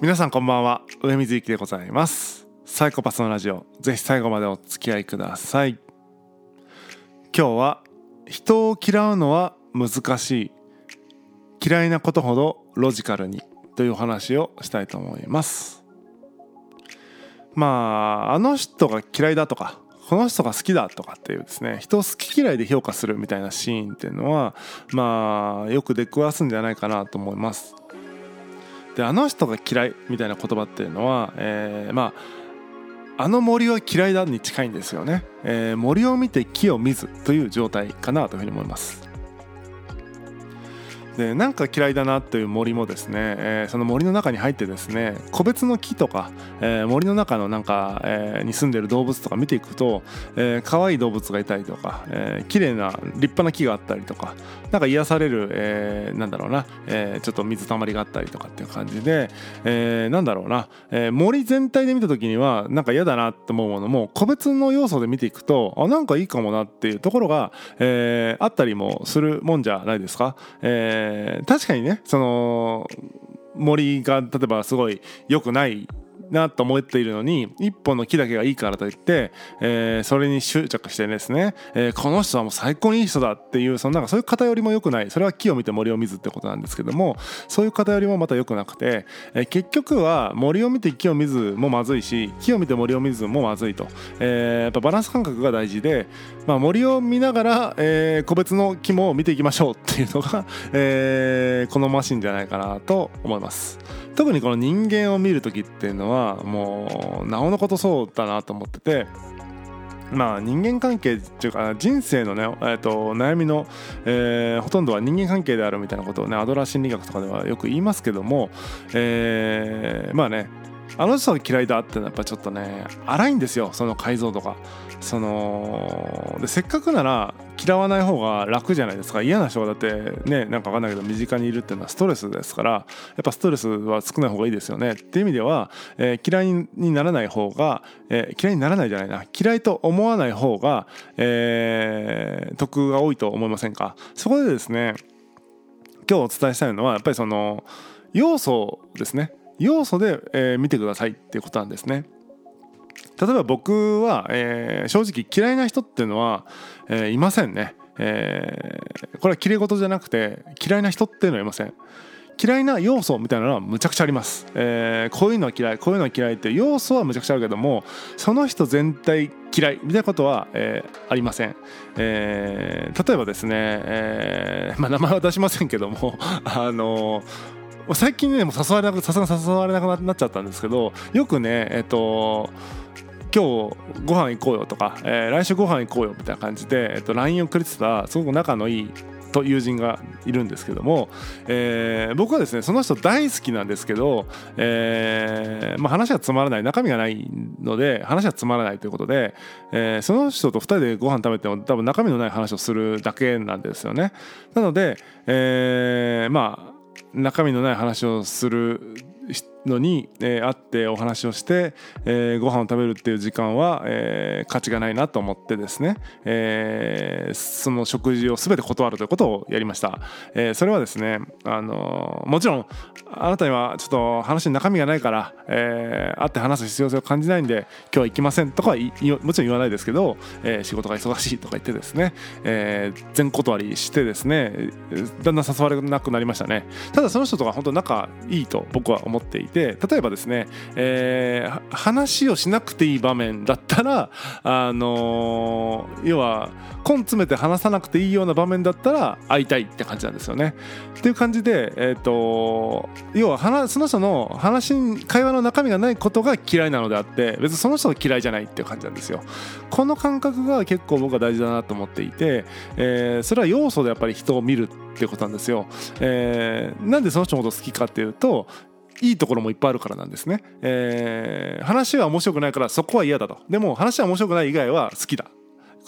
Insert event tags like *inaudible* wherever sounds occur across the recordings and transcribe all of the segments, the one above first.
皆さんこんばんは。上水幸でございます。サイコパスのラジオ。ぜひ最後までお付き合いください。今日は人を嫌うのは難しい。嫌いなことほどロジカルに。というお話をしたいと思います。まああの人が嫌いだとかこの人が好きだとかっていうですね。人を好き嫌いで評価するみたいなシーンっていうのはまあよく出くわすんじゃないかなと思います。であの人が嫌いみたいな言葉っていうのは、えー、まああの森は嫌いだに近いんですよね、えー、森を見て木を見ずという状態かなというふうに思います。でなんか嫌いだなという森もですね、えー、その森の中に入ってですね個別の木とか、えー、森の中のなんか、えー、に住んでる動物とか見ていくと、えー、可愛い動物がいたりとか、えー、綺麗な立派な木があったりとかなんか癒される、えー、なんだろうな、えー、ちょっと水たまりがあったりとかっていう感じで、えー、なんだろうな、えー、森全体で見た時にはなんか嫌だなって思うものも個別の要素で見ていくとあなんかいいかもなっていうところが、えー、あったりもするもんじゃないですか。えーー、確かにねその森が例えばすごい良くないなと思っているのに一本の木だけがいいからといって、えー、それに執着してですね、えー、この人はもう最高にいい人だっていうそのなんかそういう偏りも良くないそれは木を見て森を見ずってことなんですけどもそういう偏りもまた良くなくて、えー、結局は森を見て木を見ずもまずいし木を見て森を見ずもまずいと、えー、やっぱバランス感覚が大事で、まあ、森を見ながら、えー、個別の木も見ていきましょうっていうのが、えー、好ましいんじゃないかなと思います。特にこの人間を見る時っていうのはもうなおのことそうだなと思っててまあ人間関係っていうか人生のね、えー、と悩みの、えー、ほとんどは人間関係であるみたいなことをねアドラー心理学とかではよく言いますけども、えー、まあねあの人嫌いだってのはやっぱちょっとね荒いんですよその解像度が。そのでせっかくなら嫌わない方が楽じゃないですか。嫌な人がだってねなんか分かんないけど身近にいるっていうのはストレスですからやっぱストレスは少ない方がいいですよね。っていう意味では、えー、嫌いにならない方が、えー、嫌いにならないじゃないな。嫌いと思わない方が、えー、得が多いと思いませんか？そこでですね今日お伝えしたいのはやっぱりその要素ですね。要素で、えー、見てくださいっていうことなんですね。例えば僕は、えー、正直嫌いな人っていうのは、えー、いませんね。えー、これは綺麗事じゃなくて嫌いな人っていうのはいません。嫌いな要素みたいなのはむちゃくちゃあります、え、こういうのは嫌いこういうのは嫌いって要素はむちゃくちゃあるけどもその人全体嫌いみたいなことは、えー、ありません、えー、例えばですね、えーまあ、名前は出しませんけども *laughs* あのー最近ねもう誘われなくさすがに誘われなくなっちゃったんですけどよくねえっ、と今日ご飯行こうよとか、えー、来週ご飯行こうよみたいな感じで、えっと、LINE をくれてたすごく仲のいい友人がいるんですけども、えー、僕はですねその人大好きなんですけど、えーまあ、話はつまらない中身がないので話はつまらないということで、えー、その人と2人でご飯食べても多分中身のない話をするだけなんですよね。なので、えー、まあ中身のない話をするのに、えー、会ってお話をして、えー、ご飯を食べるっていう時間は、え、価値がないなと思ってですね、え、その食事を全て断るということをやりました、え、それはですね、あの、もちろんあなたにはちょっと話に中身がないから、えー、会って話す必要性を感じないんで今日は行きませんとかはもちろん言わないですけど、え、仕事が忙しいとか言ってですね、え、全断りしてですねだんだん誘われなくなりましたね。ただその人とか本当仲いいと僕は思っていてて例えばですね、えー、話をしなくていい場面だったら、あのー、要は根詰めて話さなくていいような場面だったら会いたいって感じなんですよね。っていう感じで、えーと、要はその人の話会話の中身がないことが嫌いなのであって別にその人が嫌いじゃないっていう感じなんですよ。この感覚が結構僕は大事だなと思っていて、えー、それは要素でやっぱり人を見るっていうことなんですよ。えー、なんでその人のこと好きかっていうといいところもいっぱいあるからなんですね、えー、話は面白くないからそこは嫌だと。でも話は面白くない以外は好きだ。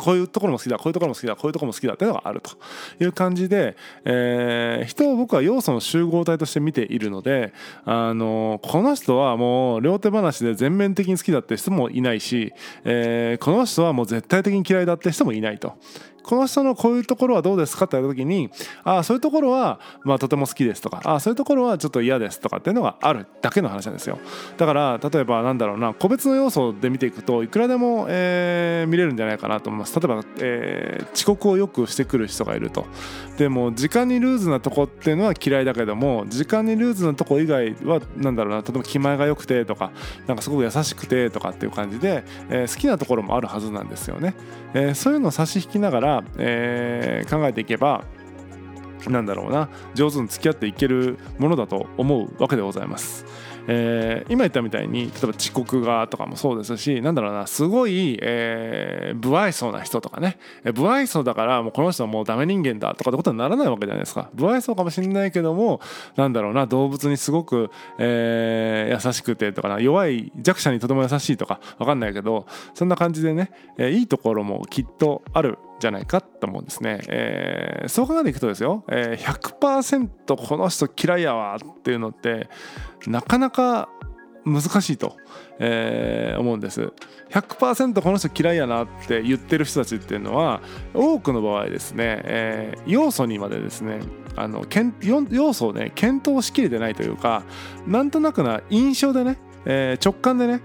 こういうところも好きだ。こういうところも好きだ。こういうところも好きだ。っていうのがあると。いう感じで、えー、人を僕は要素の集合体として見ているので、あのこの人はもう両手話で全面的に好きだって人もいないし、えー、この人はもう絶対的に嫌いだって人もいないと。この人のこういうところはどうですかって言った時にああそういうところはまあとても好きですとかああそういうところはちょっと嫌ですとかっていうのがあるだけの話なんですよ。だから例えばなんだろうな個別の要素で見ていくといくらでも、えー、見れるんじゃないかなと思います。例えば、えー、遅刻をよくしてくる人がいると。でも時間にルーズなとこっていうのは嫌いだけども時間にルーズなとこ以外はなんだろうな例えば気前が良くてとかなんかすごく優しくてとかっていう感じで、えー、好きなところもあるはずなんですよね、えー、そういうのを差し引きながらえー、考えていけばなんだろうな上手に付き合っていけるものだと思うわけでございます。えー、今言ったみたいに例えば遅刻がとかもそうですしなんだろうなすごい、えー、不愛想な人とかね不愛想だからもうこの人はもうダメ人間だとかってことにならないわけじゃないですか不愛想かもしれないけどもなんだろうな動物にすごく、えー、優しくてとかな弱い弱者にとても優しいとか分かんないけどそんな感じでね、え、いいところもきっとあるじゃないかと思うんですね、えー、そう考えていくとですよ、えー、100%この人嫌いやわっていうのってなかなか難しいと、えー、思うんです。100%この人嫌いやなって言ってる人たちっていうのは多くの場合ですね、えー、要素にまでですねあの要素をね検討しきれてないというかなんとなくな印象でね、えー、直感でね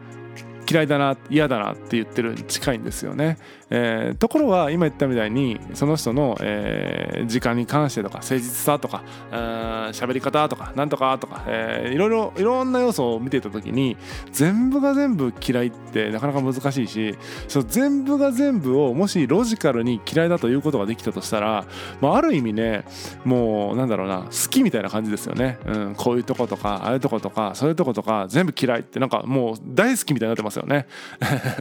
嫌いだな嫌だなって言ってるに近いんですよね、えー、ところが今言ったみたいにその人の、えー、時間に関してとか誠実さとか喋り方とかなんとかとか、えー、いろいろいろんな要素を見ていた時に全部が全部嫌いってなかなか難しいしその全部が全部をもしロジカルに嫌いだということができたとしたら、まあ、ある意味ねもうなんだろうな好きみたいな感じですよね、うん、こういうとことかああいうとことかそういうとことか全部嫌いってなんかもう大好きみたいになってますよね。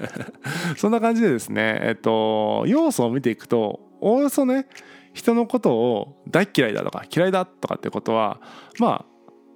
*laughs* そんな感じでですねっと要素を見ていくとおおよそね人のことを大嫌いだとか嫌いだとかってことはまあ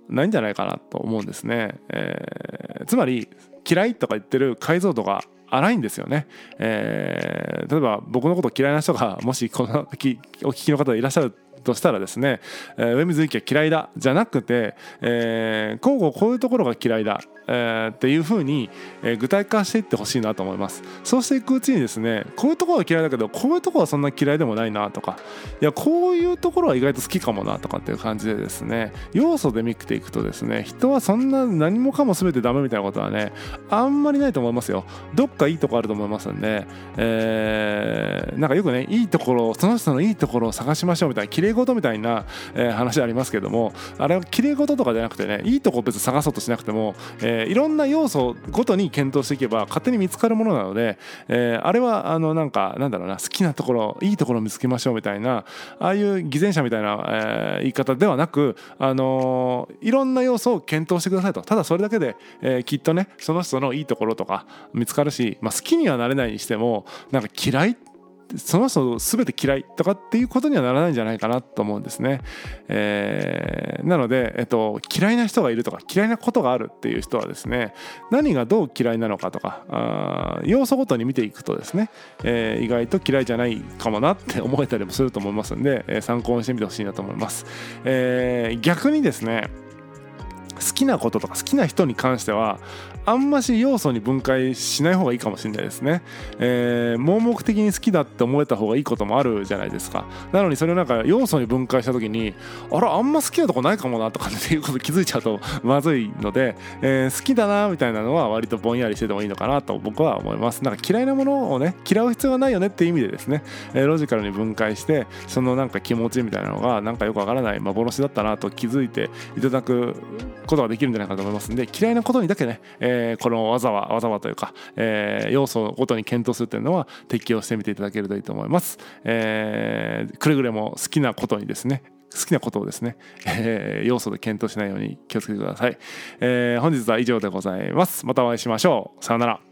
ないんじゃないかなと思うんですね、えー、つまり嫌いとか言ってる解像度が荒いんですよね、えー、例えば僕のこと嫌いな人がもしこの時お聞きの方でいらっしゃるとしたらですね、えー、上水幸は嫌いだじゃなくて、えー、交互こういうところが嫌いだ。えー、っていうふうに、えー、具体化していってほしいなと思います。そうしていくうちにですねこういうところは嫌いだけどこういうところはそんな嫌いでもないなとかいやこういうところは意外と好きかもなとかっていう感じでですね要素で見ていくとですね人はそんな何もかも全てダメみたいなことはねあんまりないと思いますよ。どっかいいとこあると思いますんで、えー、なんかよくねいいところその人のいいところを探しましょうみたいな綺麗事みたいな、えー、話ありますけどもあれは綺麗事とかじゃなくてねいいとこ別に探そうとしなくても、えーえー、いろんな要素ごとに検討していけば勝手に見つかるものなので、えー、あれはあのなんかなんだろうな好きなところいいところを見つけましょうみたいなああいう偽善者みたいな、えー、言い方ではなく、あのいろんな要素を検討してくださいと。ただそれだけで、えきっとねその人のいいところとか見つかるし、まあ、好きにはなれないにしてもなんか嫌いってその人全て嫌いとかっていうことにはならないんじゃないかなと思うんですね。えー、なので、えっと、嫌いな人がいるとか嫌いなことがあるっていう人はですね何がどう嫌いなのかとかあ要素ごとに見ていくとですね、えー、意外と嫌いじゃないかもなって思えたりもすると思いますんで、えー、参考にしてみてほしいなと思います。えー、逆にですね好きなこととか好きな人に関してはあんまし要素に分解しない方がいいかもしれないですね、えー、盲目的に好きだって思えた方がいいこともあるじゃないですか。なのにそれをなんか要素に分解した時にあらあんま好きなとこないかもなとかっていうこと気づいちゃうと *laughs* まずいので、えー、好きだなみたいなのは割とぼんやりしててもいいのかなと僕は思います。なんか嫌いなものをね嫌う必要がないよねっていう意味でですね、えー、ロジカルに分解してそのなんか気持ちみたいなのがなんかよくわからない幻だったなと気づいていただくことができるんじゃないかと思いますんで嫌いなことにだけね、えーえー、この技は技はというか、えー、要素ごとに検討するというのは適用してみていただけるといいと思います。えー、くれぐれも好きなことにですね好きなことをですね、えー、要素で検討しないように気をつけてください、えー、本日は以上でございます。またお会いしましょう。さようなら。